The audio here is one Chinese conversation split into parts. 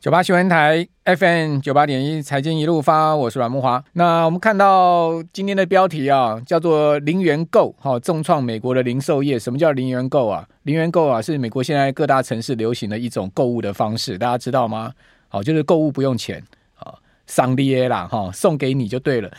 九八新闻台 FM 九八点一财经一路发，我是阮慕华。那我们看到今天的标题啊，叫做“零元购”哈，重创美国的零售业。什么叫零元购啊？零元购啊，是美国现在各大城市流行的一种购物的方式，大家知道吗？好，就是购物不用钱，好，送你的啦哈，送给你就对了。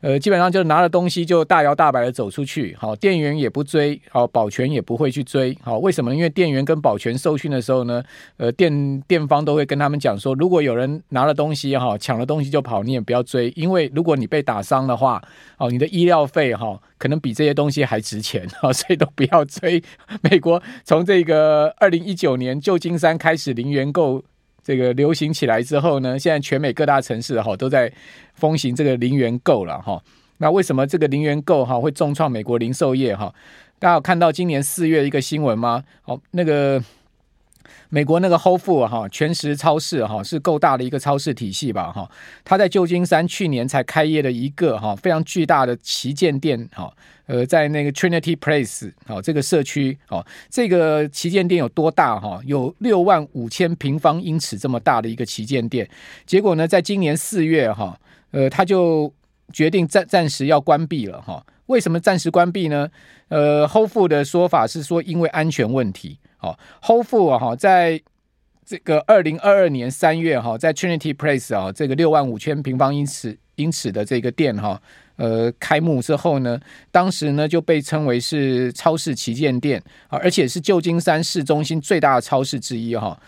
呃，基本上就是拿了东西就大摇大摆的走出去，好，店员也不追，好，保全也不会去追，好，为什么？因为店员跟保全受训的时候呢，呃，店店方都会跟他们讲说，如果有人拿了东西哈，抢了东西就跑，你也不要追，因为如果你被打伤的话，哦，你的医疗费哈，可能比这些东西还值钱，好，所以都不要追。美国从这个二零一九年旧金山开始零元购。这个流行起来之后呢，现在全美各大城市哈都在风行这个零元购了哈。那为什么这个零元购哈会重创美国零售业哈？大家有看到今年四月一个新闻吗？好，那个。美国那个 Whole f o o d 哈全食超市哈是够大的一个超市体系吧哈，它在旧金山去年才开业的一个哈非常巨大的旗舰店哈，呃在那个 Trinity Place 好这个社区哦，这个旗舰店有多大哈？有六万五千平方英尺这么大的一个旗舰店，结果呢，在今年四月哈，呃他就决定暂暂时要关闭了哈。为什么暂时关闭呢？呃，Whole f o o d 的说法是说因为安全问题。哦，Whole Foods 哈，在这个二零二二年三月哈，在 Trinity Place 啊，这个六万五千平方英尺英尺的这个店哈，呃，开幕之后呢，当时呢就被称为是超市旗舰店啊，而且是旧金山市中心最大的超市之一哈。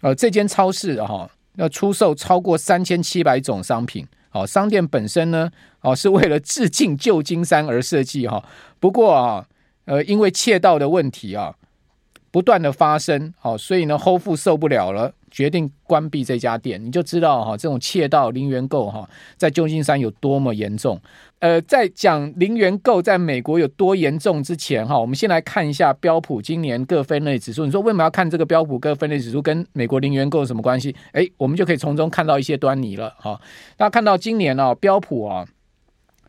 呃，这间超市哈要出售超过三千七百种商品。哦，商店本身呢，哦，是为了致敬旧金山而设计哈。不过啊，呃，因为窃盗的问题啊。不断的发生，好，所以呢后父受不了了，决定关闭这家店。你就知道哈，这种窃盗零元购哈，在旧金山有多么严重。呃，在讲零元购在美国有多严重之前哈，我们先来看一下标普今年各分类指数。你说为什么要看这个标普各分类指数跟美国零元购什么关系？哎，我们就可以从中看到一些端倪了哈。大家看到今年啊，标普啊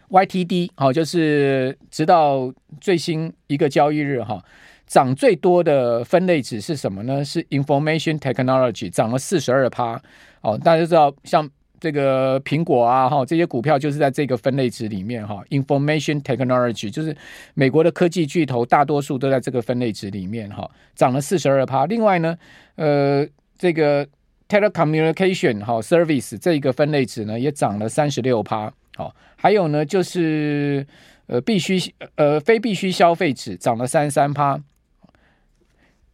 ，YTD 好，就是直到最新一个交易日哈。涨最多的分类指是什么呢？是 Information Technology，涨了四十二趴。哦，大家知道，像这个苹果啊，哈，这些股票就是在这个分类指里面哈。Information Technology 就是美国的科技巨头，大多数都在这个分类指里面哈，涨了四十二趴。另外呢，呃，这个 Telecommunication 哈 Service 这一个分类指呢，也涨了三十六趴。好，还有呢，就是呃，必须呃非必须消费指涨了三十三趴。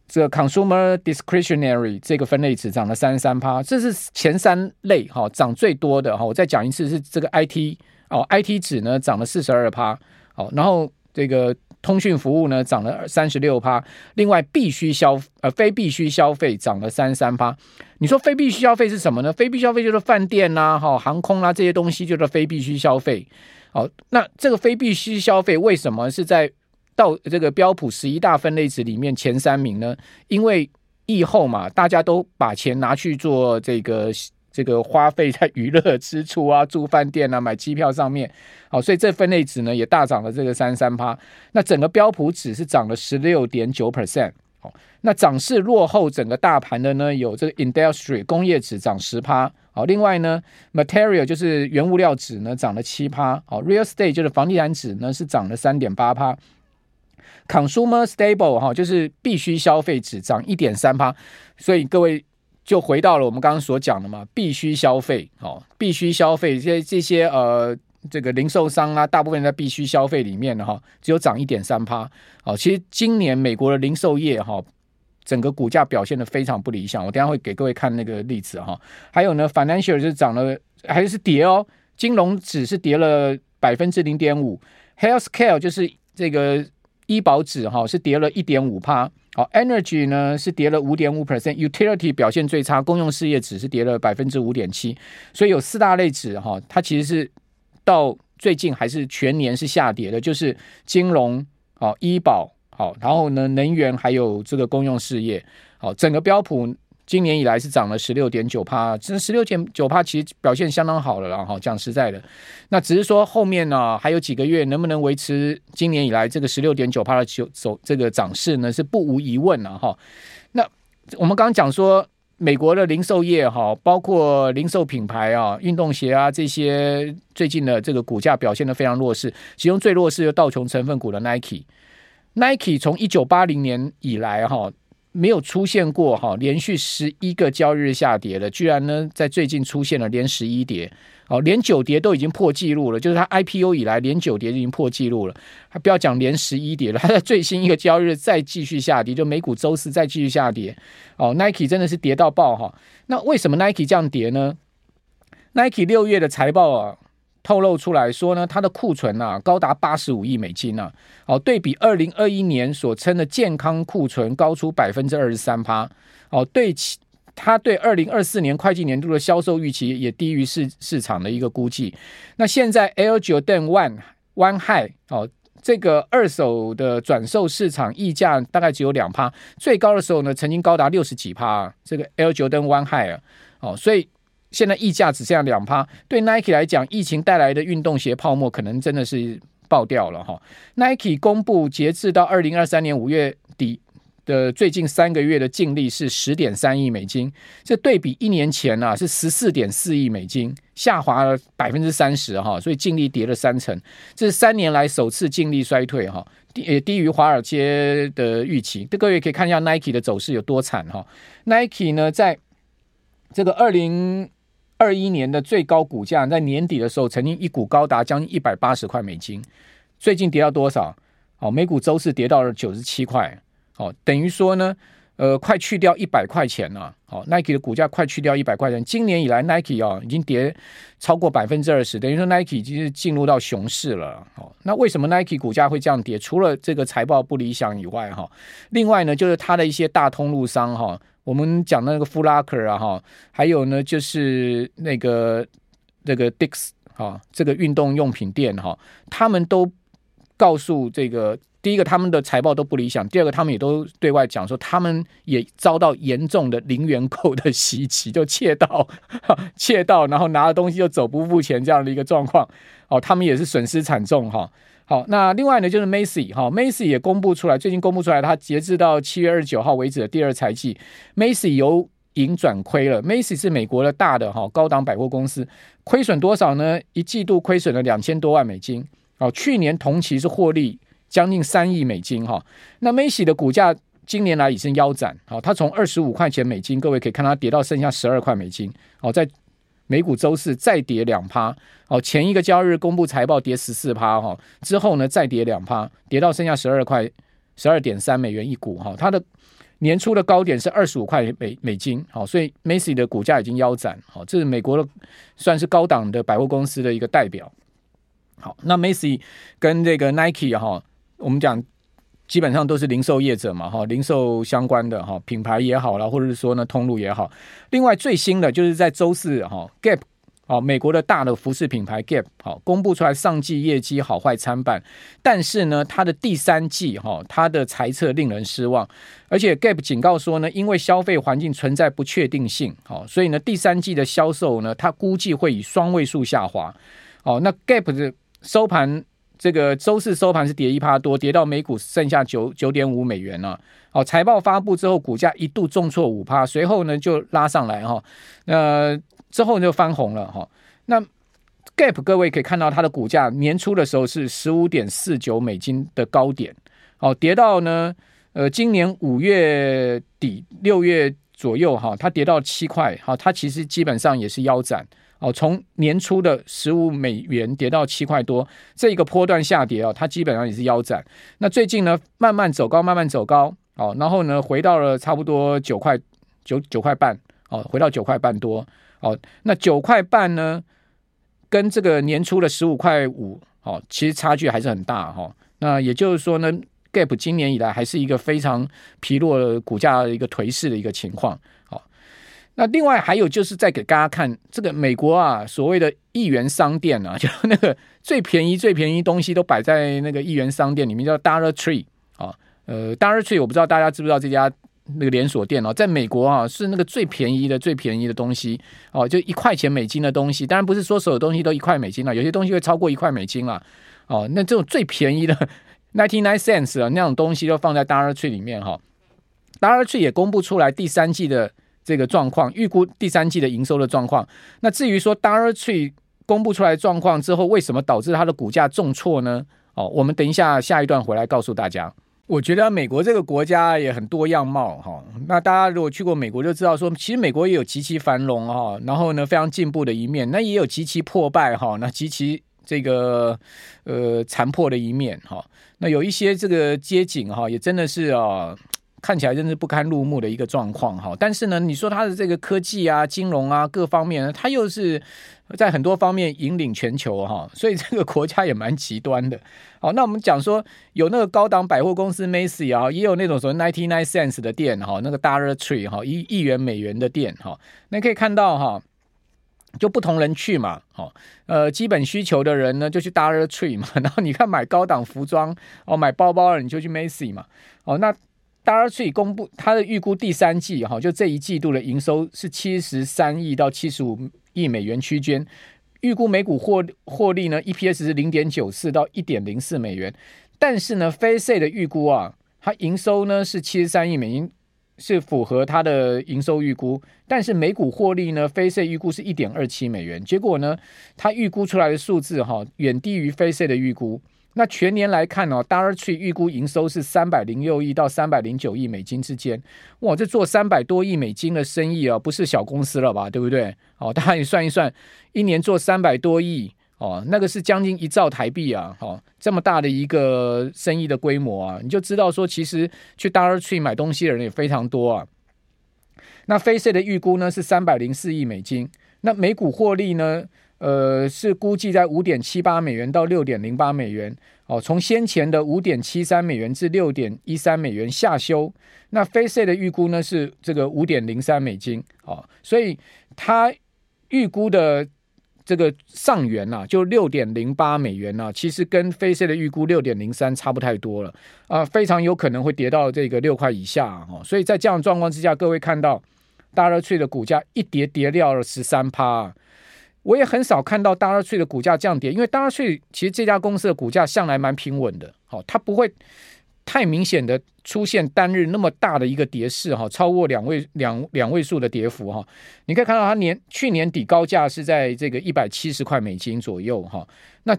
这个 consumer discretionary 这个分类指涨了三十三趴，这是前三类哈涨最多的哈。我再讲一次，是这个 IT 哦，IT 指呢涨了四十二趴，好，然后这个通讯服务呢涨了三十六趴，另外必须消呃非必须消费涨了三十三趴。你说非必须消费是什么呢？非必须消费就是饭店呐、哈航空啦、啊、这些东西就是非必须消费。好，那这个非必须消费为什么是在？到这个标普十一大分类指里面前三名呢，因为疫后嘛，大家都把钱拿去做这个这个花费在娱乐 支出啊、住饭店啊、买机票上面，好，所以这分类指呢也大涨了这个三三趴。那整个标普指是涨了十六点九 percent，好，那涨势落后整个大盘的呢有这个 industry 工业指涨十趴，好，另外呢 material 就是原物料指呢涨了七趴，好，real estate 就是房地产指呢是涨了三点八趴。Consumer stable 哈，就是必须消费只涨一点三趴，所以各位就回到了我们刚刚所讲的嘛，必须消费，哦，必须消费这些这些呃，这个零售商啊，大部分在必须消费里面的哈，只有涨一点三趴，哦，其实今年美国的零售业哈，整个股价表现得非常不理想，我等下会给各位看那个例子哈，还有呢，Financial 就是涨了还是跌哦，金融指是跌了百分之零点五，Healthcare 就是这个。医保指哈是跌了一点五帕，好，Energy 呢是跌了五点五 percent，Utility 表现最差，公用事业指是跌了百分之五点七，所以有四大类指哈，它其实是到最近还是全年是下跌的，就是金融、好医保、好，然后呢能源还有这个公用事业，好，整个标普。今年以来是涨了十六点九趴，这十六点九趴其实表现相当好了啦，哈，讲实在的，那只是说后面呢、啊、还有几个月能不能维持今年以来这个十六点九趴的走走这个涨势呢？是不无疑问了哈。那我们刚刚讲说美国的零售业哈，包括零售品牌啊、运动鞋啊这些，最近的这个股价表现得非常弱势。其中最弱势的道琼成分股的 Nike，Nike 从一九八零年以来哈，没有出现过哈连续十一个交易日下跌的，居然呢在最近出现了连十一跌。哦，连九跌都已经破纪录了，就是它 IPO 以来连九跌已经破纪录了，还不要讲连十一跌了，它在最新一个交易日再继续下跌，就美股周四再继续下跌。哦，Nike 真的是跌到爆哈。那为什么 Nike 这样跌呢？Nike 六月的财报啊透露出来说呢，它的库存啊高达八十五亿美金啊，哦，对比二零二一年所称的健康库存高出百分之二十三趴。哦，对其。他对二零二四年会计年度的销售预期也低于市市场的一个估计。那现在 Air Jordan One One High 哦，这个二手的转售市场溢价大概只有两趴，最高的时候呢，曾经高达六十几趴。这个 Air Jordan One High 啊，哦，所以现在溢价只剩下两趴。对 Nike 来讲，疫情带来的运动鞋泡沫可能真的是爆掉了哈。Nike 公布截至到二零二三年五月底。的最近三个月的净利是十点三亿美金，这对比一年前啊是十四点四亿美金，下滑了百分之三十哈，所以净利跌了三成，这是三年来首次净利衰退哈，低也低于华尔街的预期。这各位可以看一下 Nike 的走势有多惨哈，Nike 呢在这个二零二一年的最高股价在年底的时候曾经一股高达将近一百八十块美金，最近跌到多少？哦，每股周四跌到了九十七块。哦，等于说呢，呃，快去掉一百块钱了。哦，Nike 的股价快去掉一百块钱。今年以来，Nike 啊，已经跌超过百分之二十，等于说 Nike 已经是进入到熊市了。哦，那为什么 Nike 股价会这样跌？除了这个财报不理想以外，哈，另外呢，就是它的一些大通路商，哈，我们讲的那个 Foot Locker 啊，哈，还有呢，就是那个那个 Dick's 啊，这个运动用品店，哈，他们都告诉这个。第一个，他们的财报都不理想；第二个，他们也都对外讲说，他们也遭到严重的零元购的袭击，就窃盗、窃盗，然后拿了东西就走不付钱这样的一个状况。哦，他们也是损失惨重哈。好，那另外呢，就是 Macy 哈，Macy 也公布出来，最近公布出来，它截至到七月二十九号为止的第二财季，Macy 由盈转亏了。Macy 是美国的大的哈高档百货公司，亏损多少呢？一季度亏损了两千多万美金。哦，去年同期是获利。将近三亿美金哈，那 Macy 的股价今年来已经腰斩，好，它从二十五块钱美金，各位可以看它跌到剩下十二块美金，好，在美股周四再跌两趴，哦，前一个交易日公布财报跌十四趴哈，之后呢再跌两趴，跌到剩下十二块十二点三美元一股哈，它的年初的高点是二十五块美美金，好，所以 Macy 的股价已经腰斩，好，这是美国的算是高档的百货公司的一个代表，好，那 Macy 跟这个 Nike 哈。我们讲基本上都是零售业者嘛，哈，零售相关的哈，品牌也好啦，或者是说呢通路也好。另外最新的就是在周四哈，Gap 哦，美国的大的服饰品牌 Gap 好公布出来上季业绩好坏参半，但是呢，它的第三季哈，它的财测令人失望，而且 Gap 警告说呢，因为消费环境存在不确定性，好，所以呢，第三季的销售呢，它估计会以双位数下滑。哦，那 Gap 的收盘。这个周四收盘是跌一趴多，跌到每股剩下九九点五美元了。哦，财报发布之后，股价一度重挫五趴，随后呢就拉上来哈。那之后就翻红了哈。那 Gap 各位可以看到，它的股价年初的时候是十五点四九美金的高点，哦，跌到呢呃今年五月底六月左右哈，它跌到七块，好，它其实基本上也是腰斩。哦，从年初的十五美元跌到七块多，这一个波段下跌啊，它基本上也是腰斩。那最近呢，慢慢走高，慢慢走高，哦，然后呢，回到了差不多九块九九块半，哦，回到九块半多，哦，那九块半呢，跟这个年初的十五块五，哦，其实差距还是很大哈。那也就是说呢，Gap 今年以来还是一个非常疲弱的股价的一个颓势的一个情况。那另外还有就是再给大家看这个美国啊，所谓的一元商店啊，就那个最便宜最便宜东西都摆在那个一元商店里面，叫 Dollar Tree 啊，呃，Dollar Tree 我不知道大家知不知道这家那个连锁店哦，在美国啊是那个最便宜的最便宜的东西哦，就一块钱美金的东西，当然不是说所有东西都一块美金了，有些东西会超过一块美金了哦，那这种最便宜的 ninety nine cents 啊那种东西都放在 Dollar Tree 里面哈，Dollar Tree 也公布出来第三季的。这个状况，预估第三季的营收的状况。那至于说 Dollar Tree 公布出来状况之后，为什么导致它的股价重挫呢？哦，我们等一下下一段回来告诉大家。我觉得美国这个国家也很多样貌哈。那大家如果去过美国，就知道说，其实美国也有极其繁荣哈，然后呢非常进步的一面，那也有极其破败哈，那极其这个呃残破的一面哈。那有一些这个街景哈，也真的是啊。看起来真是不堪入目的一个状况哈，但是呢，你说它的这个科技啊、金融啊各方面呢，它又是在很多方面引领全球哈，所以这个国家也蛮极端的。好，那我们讲说有那个高档百货公司 Macy 啊，也有那种什么 Ninety Nine Cents 的店哈，那个 Dollar Tree 哈，一亿元美元的店哈，那可以看到哈，就不同人去嘛，好，呃，基本需求的人呢就去 Dollar Tree 嘛，然后你看买高档服装哦，买包包的你就去 Macy 嘛，哦，那。Darcy 公布它的预估第三季哈，就这一季度的营收是七十三亿到七十五亿美元区间，预估每股获获利呢 EPS 是零点九四到一点零四美元，但是呢，Face 的预估啊，它营收呢是七十三亿美元，是符合它的营收预估，但是每股获利呢，Face 预估是一点二七美元，结果呢，它预估出来的数字哈，远低于 Face 的预估。那全年来看哦，Dar Tree 预估营收是三百零六亿到三百零九亿美金之间，哇，这做三百多亿美金的生意啊，不是小公司了吧？对不对？哦，大家也算一算，一年做三百多亿哦，那个是将近一兆台币啊，哦，这么大的一个生意的规模啊，你就知道说，其实去 Dar Tree 买东西的人也非常多啊。那 Face 的预估呢是三百零四亿美金，那每股获利呢？呃，是估计在五点七八美元到六点零八美元哦，从先前的五点七三美元至六点一三美元下修。那 Face 的预估呢是这个五点零三美金哦，所以它预估的这个上缘呐、啊，就六点零八美元呐、啊，其实跟 Face 的预估六点零三差不太多了啊、非常有可能会跌到这个六块以下哦。所以在这样状况之下，各位看到 Dollar Tree 的股价一跌跌掉了十三趴。我也很少看到 Dollar Tree 的股价降跌，因为 Dollar Tree 其实这家公司的股价向来蛮平稳的，好，它不会太明显的出现单日那么大的一个跌势，哈，超过两位两两位数的跌幅，哈，你可以看到它年去年底高价是在这个一百七十块美金左右，哈，那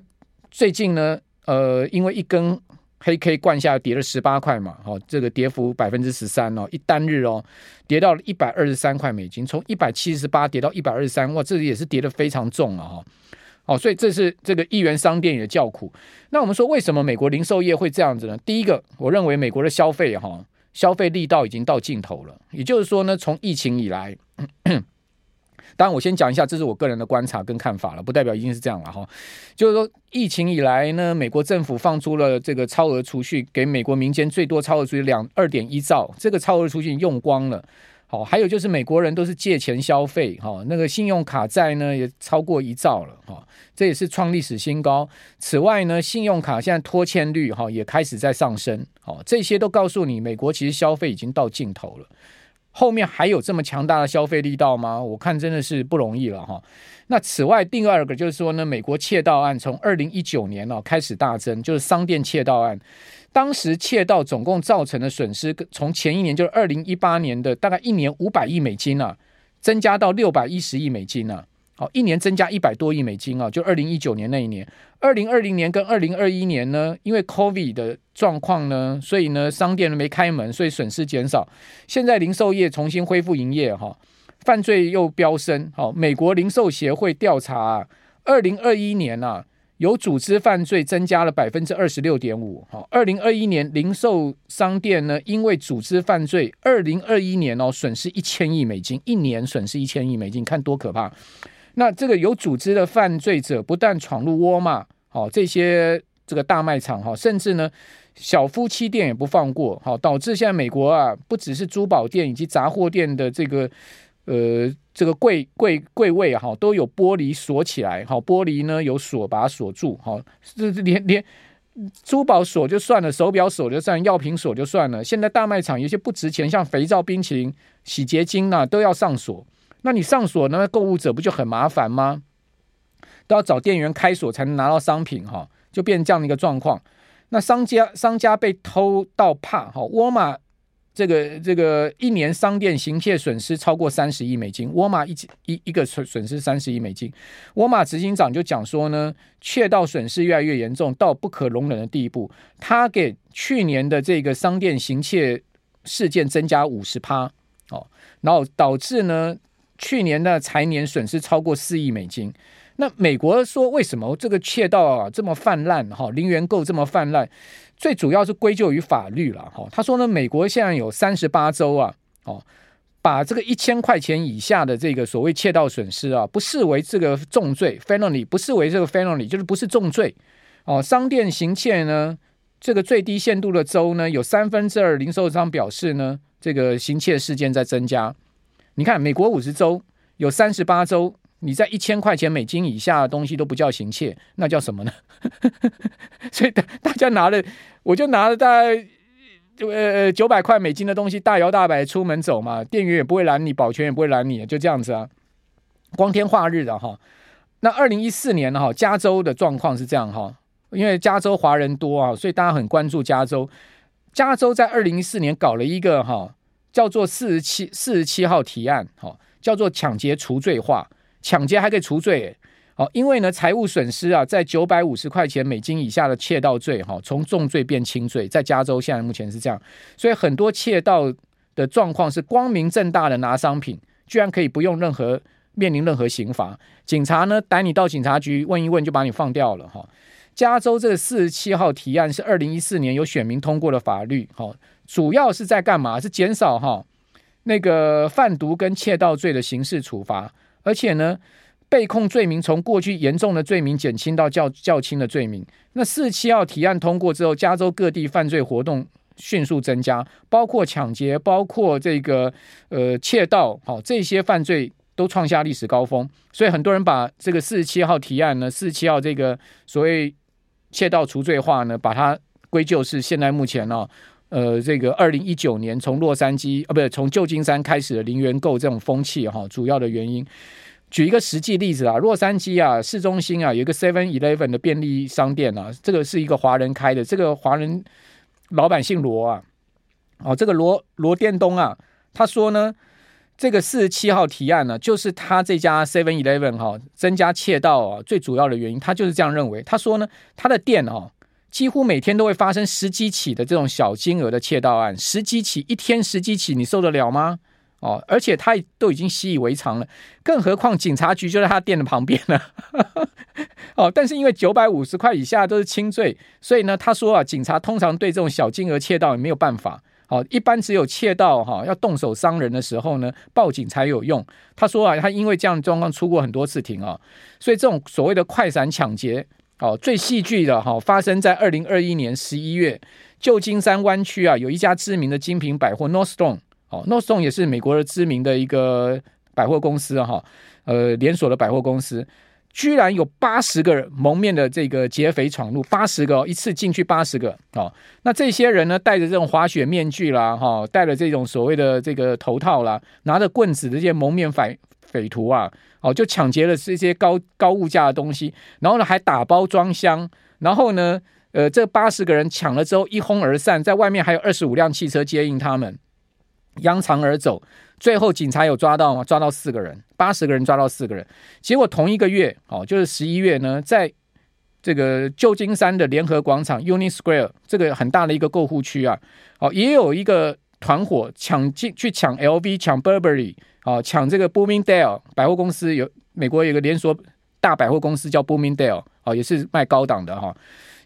最近呢，呃，因为一根。黑 K 灌下跌了十八块嘛，哦，这个跌幅百分之十三哦，一单日哦，跌到了一百二十三块美金，从一百七十八跌到一百二十三，哇，这也是跌得非常重了哈，哦，所以这是这个一元商店也叫苦。那我们说为什么美国零售业会这样子呢？第一个，我认为美国的消费哈，消费力道已经到尽头了，也就是说呢，从疫情以来。当然，我先讲一下，这是我个人的观察跟看法了，不代表一定是这样了哈。就是说，疫情以来呢，美国政府放出了这个超额储蓄，给美国民间最多超额储蓄两二点一兆，这个超额储蓄用光了。好，还有就是美国人都是借钱消费，哈，那个信用卡债呢也超过一兆了，哈，这也是创历史新高。此外呢，信用卡现在拖欠率哈也开始在上升，好，这些都告诉你，美国其实消费已经到尽头了。后面还有这么强大的消费力道吗？我看真的是不容易了哈。那此外，第二个就是说呢，美国窃盗案从二零一九年哦开始大增，就是商店窃盗案，当时窃盗总共造成的损失，从前一年就是二零一八年的大概一年五百亿美金啊，增加到六百一十亿美金啊。好，一年增加一百多亿美金啊！就二零一九年那一年，二零二零年跟二零二一年呢，因为 COVID 的状况呢，所以呢，商店没开门，所以损失减少。现在零售业重新恢复营业，哈，犯罪又飙升。好，美国零售协会调查，二零二一年啊，有组织犯罪增加了百分之二十六点五。好，二零二一年零售商店呢，因为组织犯罪，二零二一年哦，损失一千亿美金，一年损失一千亿美金，看多可怕！那这个有组织的犯罪者不但闯入沃尔玛，好这些这个大卖场哈，甚至呢小夫妻店也不放过，好导致现在美国啊不只是珠宝店以及杂货店的这个呃这个柜柜柜位哈都有玻璃锁起来，好玻璃呢有锁把它锁住，好这连连珠宝锁就算了，手表锁就算，药品锁就算了，现在大卖场有些不值钱，像肥皂、冰淇淋、洗洁精呐都要上锁。那你上锁那？购物者不就很麻烦吗？都要找店员开锁才能拿到商品，哈，就变成这样的一个状况。那商家商家被偷到怕，哈，沃尔玛这个这个一年商店行窃损失超过三十亿美金，沃尔玛一一一个损损失三十亿美金。沃尔玛执行长就讲说呢，窃盗损失越来越严重，到不可容忍的地步。他给去年的这个商店行窃事件增加五十趴，哦，然后导致呢去年的财年损失超过四亿美金。那美国说为什么这个窃盗啊这么泛滥？哈，零元购这么泛滥？最主要是归咎于法律了哈，他说呢，美国现在有三十八州啊，哦，把这个一千块钱以下的这个所谓窃盗损失啊，不视为这个重罪 felony，不视为这个 felony，就是不是重罪哦。商店行窃呢，这个最低限度的州呢，有三分之二零售商表示呢，这个行窃事件在增加。你看，美国五十州有三十八州。你在一千块钱美金以下的东西都不叫行窃，那叫什么呢？所以大大家拿了，我就拿了大概呃九百块美金的东西，大摇大摆出门走嘛，店员也不会拦你，保全也不会拦你，就这样子啊，光天化日的哈。那二零一四年哈，加州的状况是这样哈，因为加州华人多啊，所以大家很关注加州。加州在二零一四年搞了一个哈，叫做四十七四十七号提案，哈，叫做抢劫除罪化。抢劫还可以除罪，好，因为呢，财务损失啊，在九百五十块钱美金以下的窃盗罪，哈，从重罪变轻罪，在加州现在目前是这样，所以很多窃盗的状况是光明正大的拿商品，居然可以不用任何面临任何刑罚，警察呢逮你到警察局问一问就把你放掉了，哈。加州这个四十七号提案是二零一四年由选民通过的法律，哈，主要是在干嘛？是减少哈那个贩毒跟窃盗罪的刑事处罚。而且呢，被控罪名从过去严重的罪名减轻到较较轻的罪名。那四七号提案通过之后，加州各地犯罪活动迅速增加，包括抢劫，包括这个呃窃盗，好，这些犯罪都创下历史高峰。所以很多人把这个四十七号提案呢，四十七号这个所谓窃盗除罪化呢，把它归咎是现在目前呢、呃，这个二零一九年从洛杉矶啊，不是从旧金山开始的零元购这种风气哈、主要的原因。举一个实际例子啊，洛杉矶啊市中心啊有一个 Seven Eleven 的便利商店啊，这个是一个华人开的，这个华人老板姓罗啊，哦，这个罗罗店东啊，他说呢，这个四十七号提案呢、啊，就是他这家 Seven Eleven 哈增加窃盗啊最主要的原因，他就是这样认为。他说呢，他的店哦、啊，几乎每天都会发生十几起的这种小金额的窃盗案，十几起一天十几起，你受得了吗？哦，而且他都已经习以为常了，更何况警察局就在他店的旁边呢。哦，但是因为九百五十块以下都是轻罪，所以呢，他说啊，警察通常对这种小金额窃盗也没有办法。好，一般只有窃盗哈要动手伤人的时候呢，报警才有用。他说啊，他因为这样的状况出过很多次庭啊，所以这种所谓的快闪抢劫，哦，最戏剧的哈发生在二零二一年十一月，旧金山湾区啊有一家知名的精品百货 Northstone，。哦，Northstone 也是美国的知名的一个百货公司哈，呃，连锁的百货公司，居然有八十个蒙面的这个劫匪闯入，八十个一次进去八十个哦，那这些人呢，戴着这种滑雪面具啦，哈，戴着这种所谓的这个头套啦，拿着棍子的这些蒙面匪匪徒啊，哦，就抢劫了这些高高物价的东西，然后呢还打包装箱，然后呢，呃，这八十个人抢了之后一哄而散，在外面还有二十五辆汽车接应他们。扬长而走，最后警察有抓到吗？抓到四个人，八十个人抓到四个人。结果同一个月，哦，就是十一月呢，在这个旧金山的联合广场 （Union Square） 这个很大的一个购物区啊，哦，也有一个团伙抢进去抢 LV、抢 Burberry，哦，抢这个 Boomingdale 百货公司，有美国有个连锁大百货公司叫 Boomingdale，哦，也是卖高档的哈，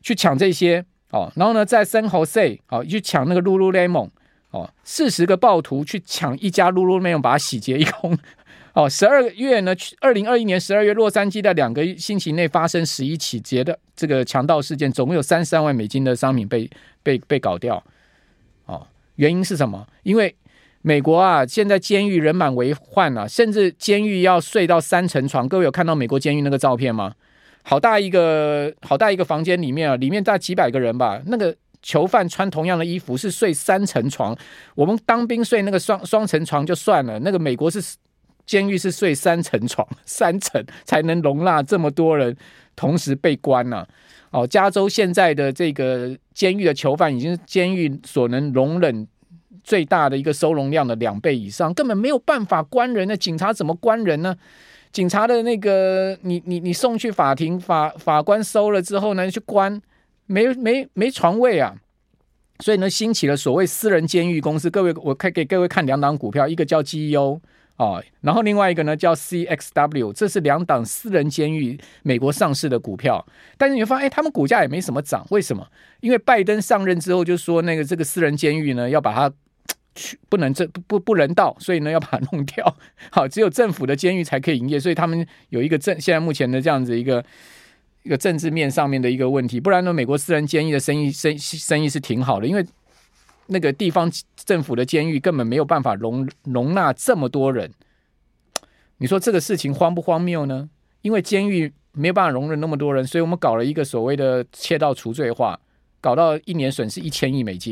去抢这些，哦，然后呢，在 San Jose，哦，去抢那个 Lululemon。哦，四十个暴徒去抢一家 Lululemon，把它洗劫一空。哦，十二月呢，二零二一年十二月，洛杉矶的两个星期内发生十一起劫的这个强盗事件，总共有三十三万美金的商品被被被搞掉。哦，原因是什么？因为美国啊，现在监狱人满为患啊，甚至监狱要睡到三层床。各位有看到美国监狱那个照片吗？好大一个好大一个房间里面啊，里面大几百个人吧，那个。囚犯穿同样的衣服是睡三层床，我们当兵睡那个双双层床就算了，那个美国是监狱是睡三层床，三层才能容纳这么多人同时被关呐、啊。哦，加州现在的这个监狱的囚犯已经是监狱所能容忍最大的一个收容量的两倍以上，根本没有办法关人。那警察怎么关人呢？警察的那个，你你你送去法庭，法法官收了之后呢，去关，没没没床位啊。所以呢，兴起了所谓私人监狱公司。各位，我可以给各位看两档股票，一个叫 GEO 哦，然后另外一个呢叫 CXW，这是两档私人监狱美国上市的股票。但是你会发现，哎，他们股价也没什么涨，为什么？因为拜登上任之后就说，那个这个私人监狱呢要把它。去不能这不不人道，所以呢要把它弄掉。好，只有政府的监狱才可以营业，所以他们有一个政现在目前的这样子一个一个政治面上面的一个问题。不然呢，美国私人监狱的生意生生意是挺好的，因为那个地方政府的监狱根本没有办法容容纳这么多人。你说这个事情荒不荒谬呢？因为监狱没有办法容忍那么多人，所以我们搞了一个所谓的窃盗除罪化，搞到一年损失一千亿美金。